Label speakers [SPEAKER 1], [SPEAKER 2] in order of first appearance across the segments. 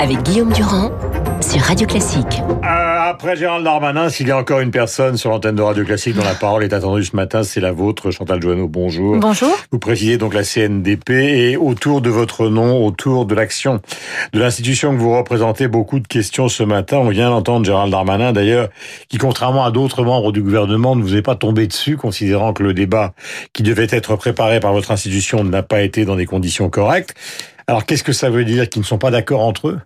[SPEAKER 1] avec Guillaume Durand sur Radio Classique.
[SPEAKER 2] Euh, après Gérald Darmanin, s'il y a encore une personne sur l'antenne de Radio Classique dont la parole est attendue ce matin, c'est la vôtre, Chantal Joanneau. Bonjour.
[SPEAKER 3] Bonjour.
[SPEAKER 2] Vous présidez donc la CNDP et autour de votre nom, autour de l'action de l'institution que vous représentez, beaucoup de questions ce matin. On vient d'entendre Gérald Darmanin d'ailleurs, qui contrairement à d'autres membres du gouvernement ne vous est pas tombé dessus, considérant que le débat qui devait être préparé par votre institution n'a pas été dans des conditions correctes. Alors qu'est-ce que ça veut dire qu'ils ne sont pas d'accord entre eux?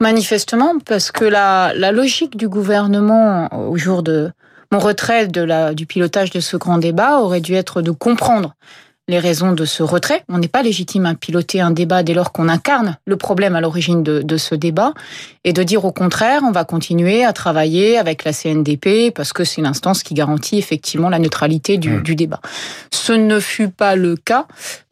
[SPEAKER 3] Manifestement, parce que la, logique du gouvernement au jour de mon retrait du pilotage de ce grand débat aurait dû être de comprendre les raisons de ce retrait. On n'est pas légitime à piloter un débat dès lors qu'on incarne le problème à l'origine de, de, ce débat et de dire au contraire, on va continuer à travailler avec la CNDP parce que c'est l'instance qui garantit effectivement la neutralité du, mmh. du, débat. Ce ne fut pas le cas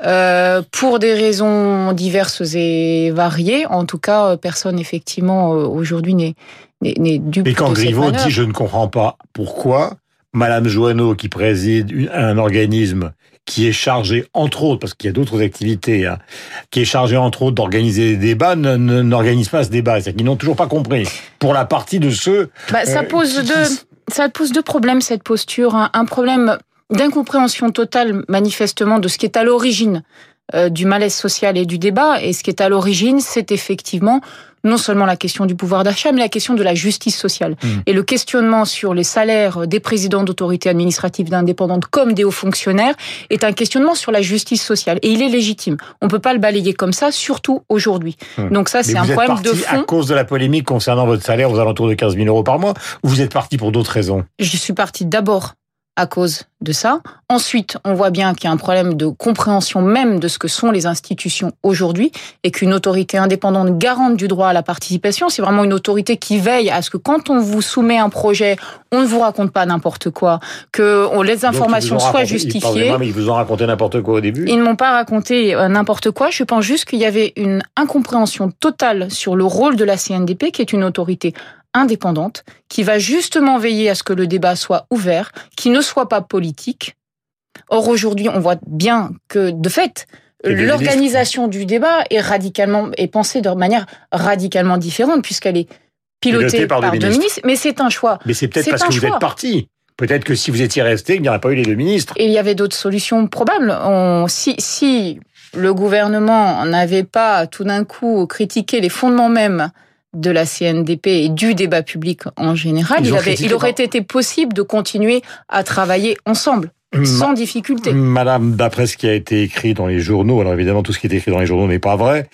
[SPEAKER 3] euh, pour des raisons diverses et variées. En tout cas, personne effectivement euh, aujourd'hui n'est n'est.
[SPEAKER 2] Et quand Griveaux dit je ne comprends pas pourquoi Madame Joanneau qui préside un organisme qui est chargé, entre autres, parce qu'il y a d'autres activités, hein, qui est chargé, entre autres, d'organiser des débats, n'organise pas ce débat. C'est-à-dire qu'ils n'ont toujours pas compris. Pour la partie de ceux...
[SPEAKER 3] Bah, ça, euh, pose deux, ça pose deux problèmes, cette posture. Un, un problème d'incompréhension totale, manifestement, de ce qui est à l'origine euh, du malaise social et du débat. Et ce qui est à l'origine, c'est effectivement non seulement la question du pouvoir d'achat, mais la question de la justice sociale. Mmh. Et le questionnement sur les salaires des présidents d'autorités administratives indépendantes comme des hauts fonctionnaires est un questionnement sur la justice sociale. Et il est légitime. On ne peut pas le balayer comme ça, surtout aujourd'hui. Mmh. Donc ça, c'est un problème de fond.
[SPEAKER 2] à cause de la polémique concernant votre salaire aux alentours de 15 000 euros par mois, ou vous êtes parti pour d'autres raisons?
[SPEAKER 3] Je suis parti d'abord à cause de ça. Ensuite, on voit bien qu'il y a un problème de compréhension même de ce que sont les institutions aujourd'hui et qu'une autorité indépendante garante du droit à la participation, c'est vraiment une autorité qui veille à ce que quand on vous soumet un projet, on ne vous raconte pas n'importe quoi, que les informations soient raconté, justifiées.
[SPEAKER 2] Ils, ils vous ont raconté n'importe quoi au début
[SPEAKER 3] Ils ne m'ont pas raconté euh, n'importe quoi. Je pense juste qu'il y avait une incompréhension totale sur le rôle de la CNDP, qui est une autorité indépendante qui va justement veiller à ce que le débat soit ouvert, qui ne soit pas politique. Or aujourd'hui, on voit bien que de fait, l'organisation du débat est radicalement est pensée de manière radicalement différente puisqu'elle est pilotée par, par, deux ministres. ministres. Mais c'est un choix.
[SPEAKER 2] Mais c'est peut-être parce que choix. vous êtes parti. Peut-être que si vous étiez resté, il n'y aurait pas eu les deux ministres.
[SPEAKER 3] Et il y avait d'autres solutions probables. On, si, si le gouvernement n'avait pas tout d'un coup critiqué les fondements mêmes de la CNDP et du débat public en général, il, avait, il aurait été possible de continuer à travailler ensemble. Sans difficulté.
[SPEAKER 2] Madame, d'après ce qui a été écrit dans les journaux, alors évidemment tout ce qui est écrit dans les journaux n'est pas vrai,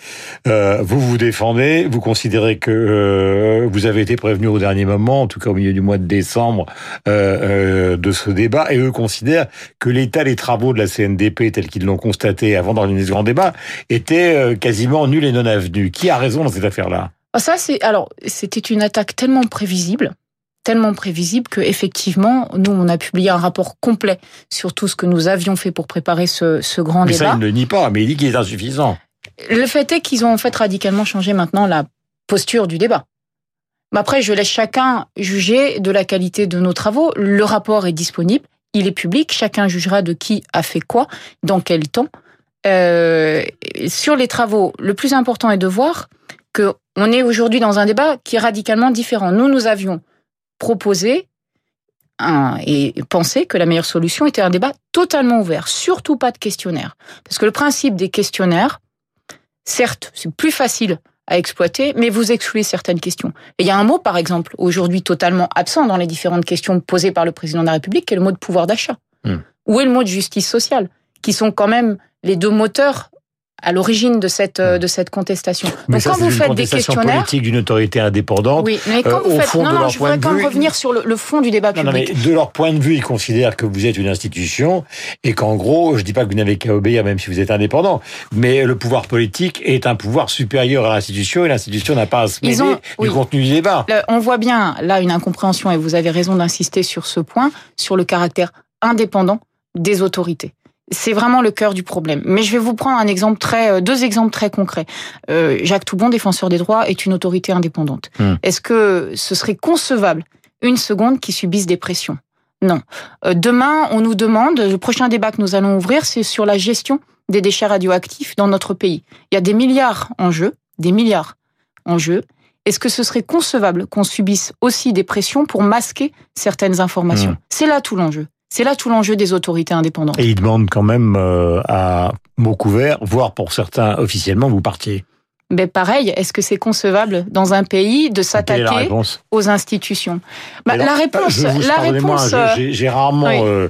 [SPEAKER 2] euh, vous vous défendez, vous considérez que euh, vous avez été prévenu au dernier moment, en tout cas au milieu du mois de décembre, euh, de ce débat, et eux considèrent que l'état des travaux de la CNDP, tels qu'ils l'ont constaté avant d'organiser ce grand débat, était quasiment nul et non avenu. Qui a raison dans cette affaire-là?
[SPEAKER 3] Ça, c'est alors c'était une attaque tellement prévisible, tellement prévisible que effectivement, nous, on a publié un rapport complet sur tout ce que nous avions fait pour préparer ce, ce grand
[SPEAKER 2] mais
[SPEAKER 3] débat.
[SPEAKER 2] Ça, il ne le nie pas, mais il dit qu'il est insuffisant.
[SPEAKER 3] Le fait est qu'ils ont en fait radicalement changé maintenant la posture du débat. Mais après, je laisse chacun juger de la qualité de nos travaux. Le rapport est disponible, il est public, chacun jugera de qui a fait quoi, dans quel temps. Euh, sur les travaux, le plus important est de voir que on est aujourd'hui dans un débat qui est radicalement différent. Nous, nous avions proposé un, et pensé que la meilleure solution était un débat totalement ouvert, surtout pas de questionnaire. Parce que le principe des questionnaires, certes, c'est plus facile à exploiter, mais vous excluez certaines questions. Et il y a un mot, par exemple, aujourd'hui totalement absent dans les différentes questions posées par le président de la République, qui est le mot de pouvoir d'achat. Mmh. Où est le mot de justice sociale, qui sont quand même les deux moteurs à l'origine de cette euh, de cette contestation.
[SPEAKER 2] Mais Donc ça, quand vous faites des questionnaires politique d'une autorité indépendante,
[SPEAKER 3] oui, mais quand
[SPEAKER 2] euh,
[SPEAKER 3] vous faites,
[SPEAKER 2] fond
[SPEAKER 3] non, non, je voudrais quand même revenir sur le, le, fond du débat
[SPEAKER 2] non,
[SPEAKER 3] public.
[SPEAKER 2] Non, mais de leur point de vue, ils considèrent que vous êtes une institution et qu'en gros, je dis pas que vous n'avez qu'à obéir même si vous êtes indépendant, mais le pouvoir politique est un pouvoir supérieur à l'institution et l'institution n'a pas à se mêler ont, du oui. contenu du débat.
[SPEAKER 3] Le, on voit bien là une incompréhension et vous avez raison d'insister sur ce point, sur le caractère indépendant des autorités. C'est vraiment le cœur du problème. Mais je vais vous prendre un exemple très, deux exemples très concrets. Euh, Jacques Toubon, défenseur des droits, est une autorité indépendante. Mmh. Est-ce que ce serait concevable une seconde qui subisse des pressions? Non. Euh, demain, on nous demande, le prochain débat que nous allons ouvrir, c'est sur la gestion des déchets radioactifs dans notre pays. Il y a des milliards en jeu, des milliards. en jeu est-ce que ce serait concevable qu'on subisse aussi des pressions pour masquer certaines informations? Mmh. C'est là tout l'enjeu. C'est là tout l'enjeu des autorités indépendantes.
[SPEAKER 2] Et ils demandent quand même euh, à mots couverts, voire pour certains officiellement, vous partiez.
[SPEAKER 3] Mais pareil, est-ce que c'est concevable dans un pays de s'attaquer aux institutions?
[SPEAKER 2] Bah, La réponse, la réponse. J'ai rarement euh,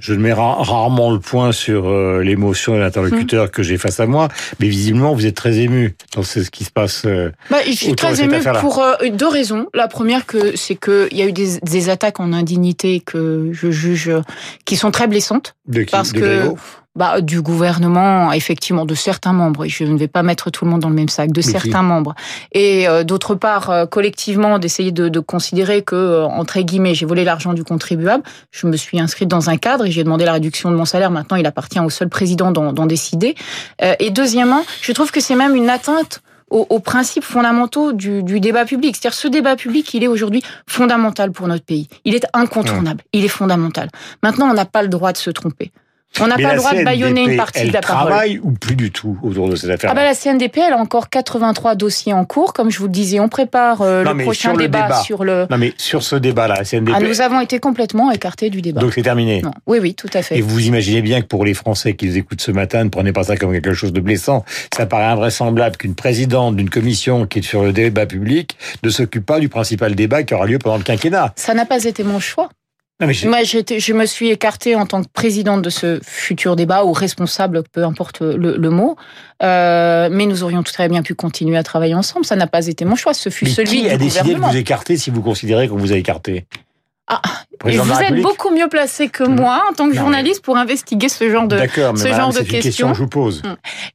[SPEAKER 2] je mets rarement le point sur euh, l'émotion de l'interlocuteur mmh. que j'ai face à moi, mais visiblement vous êtes très ému dans ce qui se passe. Euh,
[SPEAKER 3] bah, je suis très ému pour euh, deux raisons. La première, que c'est qu'il y a eu des, des, attaques en indignité que je juge qui sont très blessantes.
[SPEAKER 2] De qui, parce que
[SPEAKER 3] bah, du gouvernement, effectivement, de certains membres. Et je ne vais pas mettre tout le monde dans le même sac, de certains membres. Et euh, d'autre part, euh, collectivement, d'essayer de, de, considérer que, euh, entre guillemets, j'ai volé l'argent du contribuable. Je me suis inscrite dans un cadre et j'ai demandé la réduction de mon salaire. Maintenant, il appartient au seul président d'en décider. et deuxièmement, je trouve que c'est même une atteinte aux, aux, principes fondamentaux du, du débat public. C'est-à-dire ce débat public, il est aujourd'hui fondamental pour notre pays. Il est incontournable. Il est fondamental. Maintenant, on n'a pas le droit de se tromper. On n'a pas le droit de baïonner une partie de la
[SPEAKER 2] parole. Travaille ou plus du tout autour de cette affaire
[SPEAKER 3] ah bah La CNDP, elle a encore 83 dossiers en cours. Comme je vous le disais, on prépare euh, le prochain débat, sur le...
[SPEAKER 2] Non mais sur ce débat-là, la CNDP...
[SPEAKER 3] Ah, nous avons été complètement écartés du débat.
[SPEAKER 2] Donc c'est terminé
[SPEAKER 3] non. Oui, oui, tout à fait.
[SPEAKER 2] Et vous imaginez bien que pour les Français qui les écoutent ce matin, ne prenez pas ça comme quelque chose de blessant. Ça paraît invraisemblable qu'une présidente d'une commission qui est sur le débat public ne s'occupe pas du principal débat qui aura lieu pendant le quinquennat.
[SPEAKER 3] Ça n'a pas été mon choix. Moi, je me suis écartée en tant que présidente de ce futur débat ou responsable, peu importe le, mot. Euh, mais nous aurions tout très bien pu continuer à travailler ensemble. Ça n'a pas été mon choix. Ce fut
[SPEAKER 2] mais
[SPEAKER 3] celui
[SPEAKER 2] qui
[SPEAKER 3] a
[SPEAKER 2] décidé de vous écarter si vous considérez qu'on vous a écarté?
[SPEAKER 3] Ah, et vous êtes beaucoup mieux placé que moi en tant que journaliste pour investiguer ce genre de ce genre de questions.
[SPEAKER 2] Question je vous pose.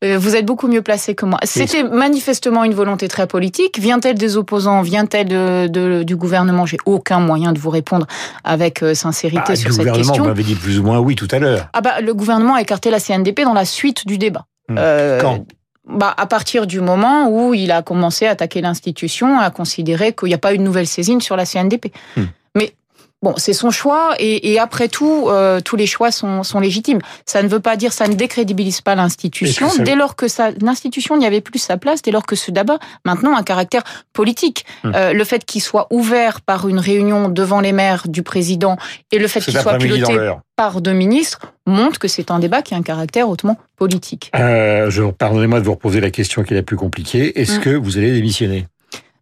[SPEAKER 3] Vous êtes beaucoup mieux placé que moi. C'était manifestement une volonté très politique. Vient-elle des opposants? Vient-elle de, du gouvernement? J'ai aucun moyen de vous répondre avec euh, sincérité bah, sur cette question. Le
[SPEAKER 2] gouvernement, vous m'avez dit plus ou moins oui tout à l'heure.
[SPEAKER 3] Ah bah le gouvernement a écarté la CNDP dans la suite du débat.
[SPEAKER 2] Hum. Euh, Quand?
[SPEAKER 3] bah, à partir du moment où il a commencé à attaquer l'institution, à considérer qu'il n'y a pas eu de nouvelle saisine sur la CNDP. Hum. Mais Bon, c'est son choix et, et après tout, euh, tous les choix sont, sont, légitimes. Ça ne veut pas dire, ça ne décrédibilise pas l'institution. Dès lors que l'institution n'y avait plus sa place, dès lors que ce débat maintenant a un caractère politique, hum. euh, le fait qu'il soit ouvert par une réunion devant les maires du président et le fait qu'il soit piloté par deux ministres montre que c'est un débat qui a un caractère hautement politique.
[SPEAKER 2] Euh, Pardonnez-moi de vous reposer la question qui est la plus compliquée. Est-ce hum. que vous allez démissionner?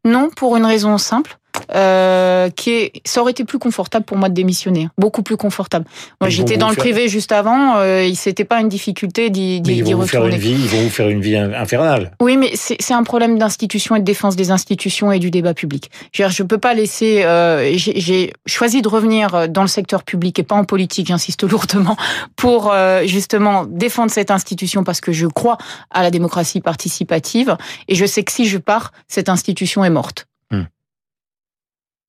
[SPEAKER 3] Non, pour une raison simple euh, qui est, ça aurait été plus confortable pour moi de démissionner, beaucoup plus confortable. Moi, j'étais dans le privé juste avant, euh, c'était pas une difficulté d'y retourner.
[SPEAKER 2] Vie, ils vont vous faire une vie infernale.
[SPEAKER 3] Oui, mais c'est un problème d'institution et de défense des institutions et du débat public. Je, je peux pas laisser. Euh, J'ai choisi de revenir dans le secteur public et pas en politique, j'insiste lourdement, pour euh, justement défendre cette institution parce que je crois à la démocratie participative et je sais que si je pars, cette institution est morte.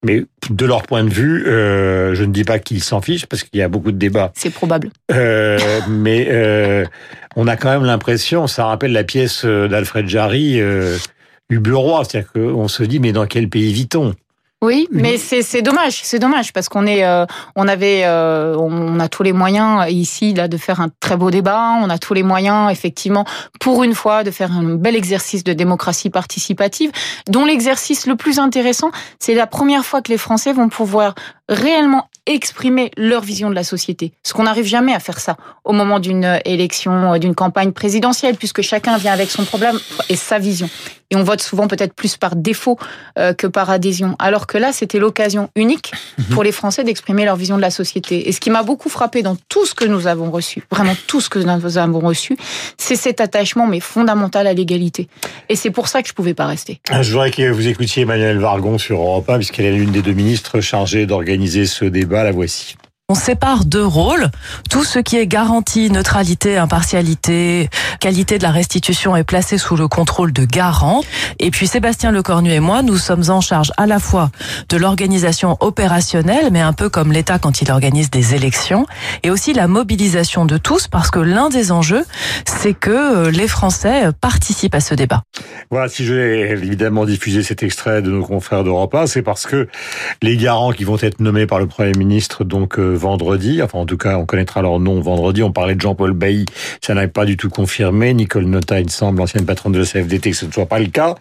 [SPEAKER 2] Mais de leur point de vue, euh, je ne dis pas qu'ils s'en fichent parce qu'il y a beaucoup de débats.
[SPEAKER 3] C'est probable.
[SPEAKER 2] Euh, mais euh, on a quand même l'impression, ça rappelle la pièce d'Alfred Jarry, euh, Roi, c'est-à-dire qu'on se dit mais dans quel pays vit-on?
[SPEAKER 3] Oui, mais c'est dommage, c'est dommage parce qu'on est, euh, on avait, euh, on a tous les moyens ici là de faire un très beau débat. On a tous les moyens effectivement pour une fois de faire un bel exercice de démocratie participative, dont l'exercice le plus intéressant, c'est la première fois que les Français vont pouvoir réellement exprimer leur vision de la société. Ce qu'on n'arrive jamais à faire ça au moment d'une élection, d'une campagne présidentielle, puisque chacun vient avec son problème et sa vision et on vote souvent peut-être plus par défaut euh, que par adhésion. Alors que là, c'était l'occasion unique mhm. pour les Français d'exprimer leur vision de la société. Et ce qui m'a beaucoup frappé dans tout ce que nous avons reçu, vraiment tout ce que nous avons reçu, c'est cet attachement mais fondamental à l'égalité. Et c'est pour ça que je pouvais pas rester.
[SPEAKER 2] Ah, je voudrais que vous écoutiez Emmanuel Vargon sur Europe 1, puisqu'elle est l'une des deux ministres chargées d'organiser ce débat. La voici.
[SPEAKER 4] On sépare deux rôles. Tout ce qui est garantie, neutralité, impartialité, qualité de la restitution est placé sous le contrôle de garant. Et puis Sébastien Lecornu et moi, nous sommes en charge à la fois de l'organisation opérationnelle, mais un peu comme l'État quand il organise des élections, et aussi la mobilisation de tous, parce que l'un des enjeux, c'est que euh, les Français participent à ce débat.
[SPEAKER 2] Voilà, si je évidemment diffuser cet extrait de nos confrères d'Europe 1, c'est parce que les garants qui vont être nommés par le Premier ministre, donc euh, vendredi. Enfin, en tout cas, on connaîtra leur nom vendredi. On parlait de Jean-Paul Bailly. Ça n'a pas du tout confirmé. Nicole Nota, il semble, l'ancienne patronne de la CFDT, que ce ne soit pas le cas.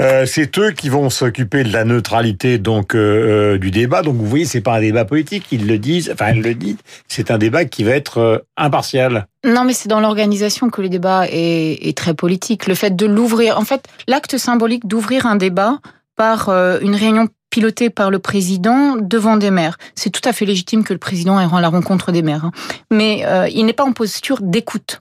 [SPEAKER 2] Euh, c'est eux qui vont s'occuper de la neutralité donc euh, euh, du débat. Donc vous voyez, c'est pas un débat politique. Ils le disent. Enfin, elle le dit. C'est un débat qui va être impartial.
[SPEAKER 3] Non, mais c'est dans l'organisation que le débat est, est, très politique. Le fait de l'ouvrir, en fait, l'acte symbolique d'ouvrir un débat par une réunion pilotée par le président devant des maires. C'est tout à fait légitime que le président ait à la rencontre des maires. Hein. Mais euh, il n'est pas en posture d'écoute.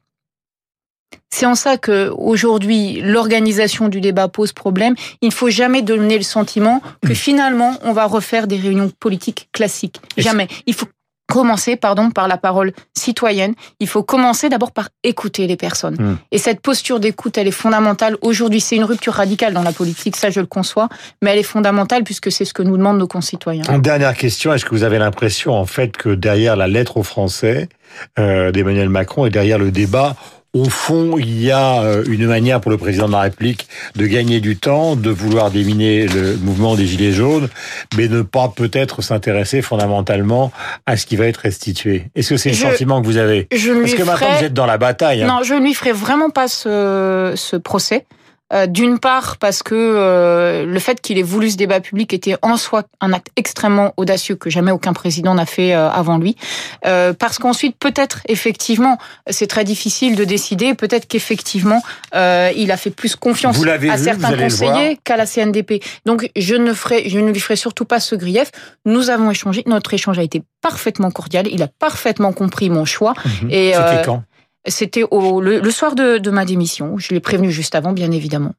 [SPEAKER 3] C'est en ça que aujourd'hui l'organisation du débat pose problème. Il ne faut jamais donner le sentiment que finalement on va refaire des réunions politiques classiques. Jamais. Il faut commencer pardon par la parole citoyenne. Il faut commencer d'abord par écouter les personnes. Mmh. Et cette posture d'écoute, elle est fondamentale. Aujourd'hui, c'est une rupture radicale dans la politique, ça je le conçois, mais elle est fondamentale puisque c'est ce que nous demandent nos concitoyens.
[SPEAKER 2] Une dernière question, est-ce que vous avez l'impression en fait que derrière la lettre aux Français euh, d'Emmanuel Macron et derrière le débat, au fond, il y a euh, une manière pour le président de la République de gagner du temps, de vouloir déminer le mouvement des Gilets jaunes, mais ne pas peut-être s'intéresser fondamentalement à ce qui va être restitué. Est-ce que c'est le sentiment que vous avez?
[SPEAKER 3] je
[SPEAKER 2] Parce que
[SPEAKER 3] ferai...
[SPEAKER 2] maintenant vous êtes dans la bataille.
[SPEAKER 3] Hein. Non, je ne lui ferai vraiment pas ce, ce procès. Euh, D'une part parce que euh, le fait qu'il ait voulu ce débat public était en soi un acte extrêmement audacieux que jamais aucun président n'a fait euh, avant lui. parce qu'ensuite peut-être effectivement c'est très difficile de décider. Peut-être qu'effectivement euh, il a fait plus confiance à
[SPEAKER 2] vu,
[SPEAKER 3] certains conseillers qu'à la CNDP. Donc je ne ferai, je ne lui ferai surtout pas ce grief. Nous avons échangé. Notre échange a été parfaitement cordial. Il a parfaitement compris mon choix.
[SPEAKER 2] Mmh. Et c'était quand?
[SPEAKER 3] C'était au, le, le, soir de, de ma démission. Je l'ai prévenu juste avant, bien évidemment.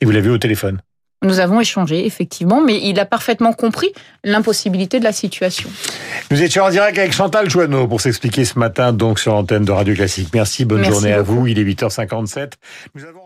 [SPEAKER 2] Et vous l'avez au téléphone
[SPEAKER 3] nous avons échangé, effectivement, mais il a parfaitement compris l'impossibilité de la situation.
[SPEAKER 2] Nous étions en direct avec Chantal Joanneau pour s'expliquer ce matin, donc, sur l'antenne de Radio Classique. Merci, bonne
[SPEAKER 3] Merci
[SPEAKER 2] journée
[SPEAKER 3] beaucoup.
[SPEAKER 2] à vous. Il est 8h57. Nous avons